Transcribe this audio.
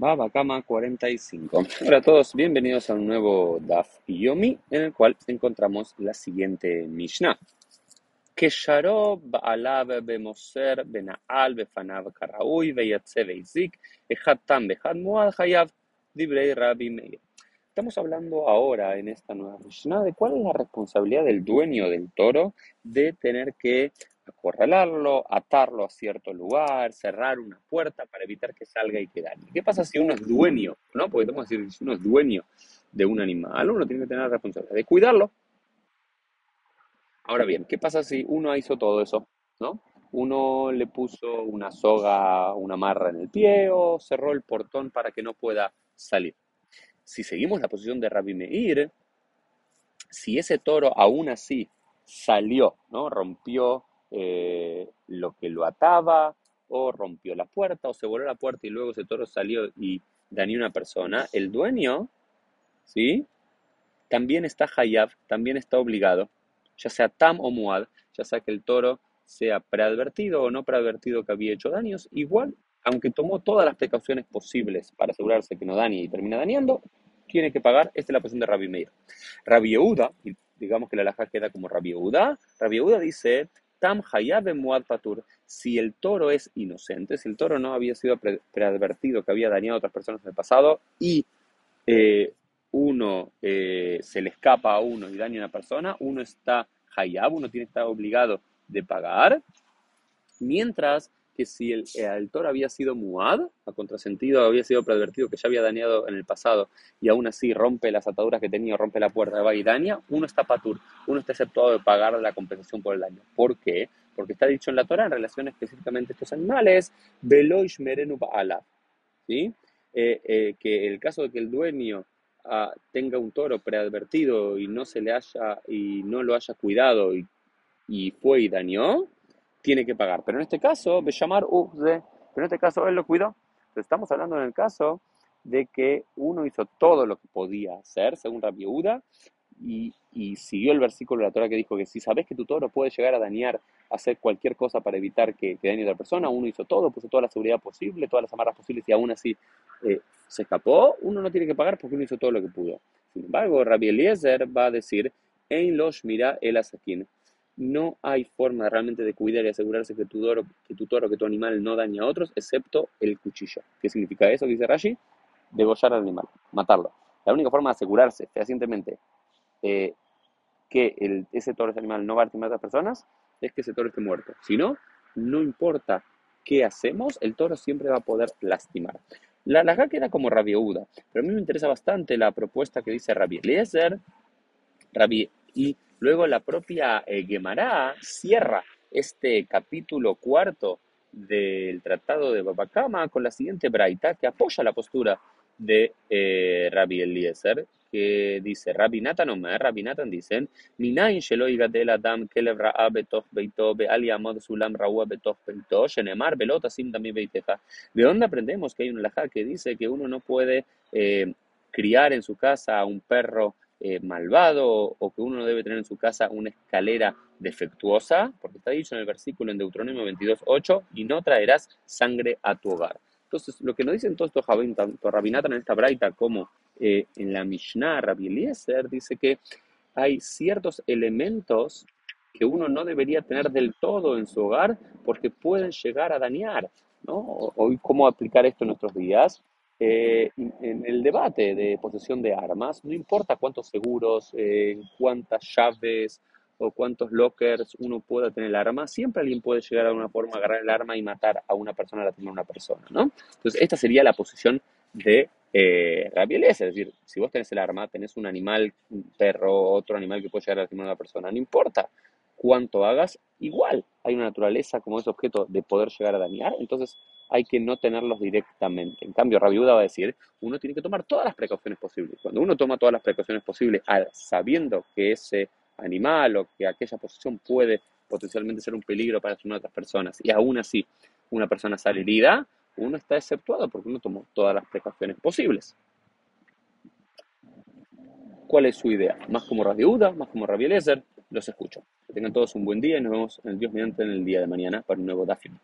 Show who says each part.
Speaker 1: Baba Kama 45. Hola a todos, bienvenidos a un nuevo Daf Yomi en el cual encontramos la siguiente Mishnah. Que Sharob Ba'alav Bemoser Bena'al Befanav Karaui Beyatze Beizik Echad Tam Behad Muad Hayav Dibrei Rabbi Meir. Estamos hablando ahora en esta nueva Mishnah de cuál es la responsabilidad del dueño del toro de tener que acorralarlo, atarlo a cierto lugar, cerrar una puerta para evitar que salga y que dañe. ¿Qué pasa si uno es dueño? ¿no? Porque decir, si uno es dueño de un animal, uno tiene que tener la responsabilidad de cuidarlo. Ahora bien, ¿qué pasa si uno hizo todo eso? ¿no? Uno le puso una soga, una marra en el pie o cerró el portón para que no pueda salir. Si seguimos la posición de Rabbi Meir, si ese toro aún así salió, ¿no? rompió eh, lo que lo ataba, o rompió la puerta, o se voló la puerta y luego ese toro salió y dañó una persona, el dueño, ¿sí? También está hayab, también está obligado, ya sea tam o muad, ya sea que el toro sea preadvertido o no preadvertido que había hecho daños, igual, aunque tomó todas las precauciones posibles para asegurarse que no dañe y termina dañando, tiene que pagar. Esta es la posición de Rabbi Meir. Rabbi Yehuda, digamos que la laja queda como Rabbi Yehuda, Rabbi Yehuda dice Tam Hayab Muad Patur. Si el toro es inocente, si el toro no había sido preadvertido que había dañado a otras personas en el pasado y eh, uno eh, se le escapa a uno y daña a una persona, uno está Hayab, uno tiene que estar obligado de pagar. Mientras que si el, el, toro había sido muad, a contrasentido, había sido preadvertido que ya había dañado en el pasado y aún así rompe las ataduras que tenía, rompe la puerta, va y daña, uno está patur, uno está exceptuado de pagar la compensación por el daño. ¿Por qué? Porque está dicho en la Torah en relación específicamente a estos animales, veloish merenu ¿sí? Eh, eh, que el caso de que el dueño ah, tenga un toro preadvertido y no se le haya y no lo haya cuidado y, y fue y dañó, tiene que pagar. Pero en este caso, llamar pero en este caso él lo cuidó. Entonces estamos hablando en el caso de que uno hizo todo lo que podía hacer, según Rabbi Yehuda, y, y, siguió el versículo de la Torah que dijo que si sabes que tu toro puede llegar a dañar, hacer cualquier cosa para evitar que, que dañe a otra persona, uno hizo todo, puso toda la seguridad posible, todas las amarras posibles y aún así eh, se escapó, uno no tiene que pagar porque uno hizo todo lo que pudo. Sin embargo, Rabbi Eliezer va a decir, en los mira el asaquín no hay forma realmente de cuidar y asegurarse que tu, toro, que tu toro, que tu animal no dañe a otros, excepto el cuchillo. ¿Qué significa eso? Dice Rashi, degollar al animal, matarlo. La única forma de asegurarse fehacientemente eh, que el, ese toro, ese animal, no va a lastimar a otras personas, es que ese toro esté muerto. Si no, no importa qué hacemos, el toro siempre va a poder lastimar. La laja queda como rabiuda, pero a mí me interesa bastante la propuesta que dice Rabbi Eliezer, Rabbi y Luego la propia eh, Gemara cierra este capítulo cuarto del Tratado de Babacama con la siguiente braita que apoya la postura de eh, Rabbi Eliezer, que dice, Rabbi Natan Omer, Rabbi Natan dicen, Minayin shelo yigadel adam kelev ra'a betoch beito sulam ra'ua betoch beito, shenemar beiteja. ¿De dónde aprendemos que hay un laja que dice que uno no puede eh, criar en su casa a un perro eh, malvado o que uno no debe tener en su casa una escalera defectuosa, porque está dicho en el versículo en Deuteronomio 22.8, y no traerás sangre a tu hogar. Entonces, lo que nos dicen todos estos tanto Rabinata en esta braita como eh, en la Mishnah, Rabbi Eliezer, dice que hay ciertos elementos que uno no debería tener del todo en su hogar porque pueden llegar a dañar. Hoy, ¿cómo aplicar esto en nuestros días? Eh, en el debate de posesión de armas, no importa cuántos seguros, eh, cuántas llaves o cuántos lockers uno pueda tener el arma, siempre alguien puede llegar a una forma, agarrar el arma y matar a una persona, a a una persona, ¿no? Entonces, esta sería la posición de eh, es decir, si vos tenés el arma, tenés un animal, un perro, otro animal que puede llegar a lastimar a una persona, no importa cuánto hagas, igual hay una naturaleza como ese objeto de poder llegar a dañar, entonces hay que no tenerlos directamente. En cambio, Rabiuda va a decir, uno tiene que tomar todas las precauciones posibles. Cuando uno toma todas las precauciones posibles, sabiendo que ese animal o que aquella posición puede potencialmente ser un peligro para otras personas, y aún así una persona sale herida, uno está exceptuado porque uno tomó todas las precauciones posibles. ¿Cuál es su idea? ¿Más como Rabiuda? ¿Más como Rabielezer? Los escucho. Tengan todos un buen día y nos vemos en el Dios mediante en el día de mañana para un nuevo Dafim.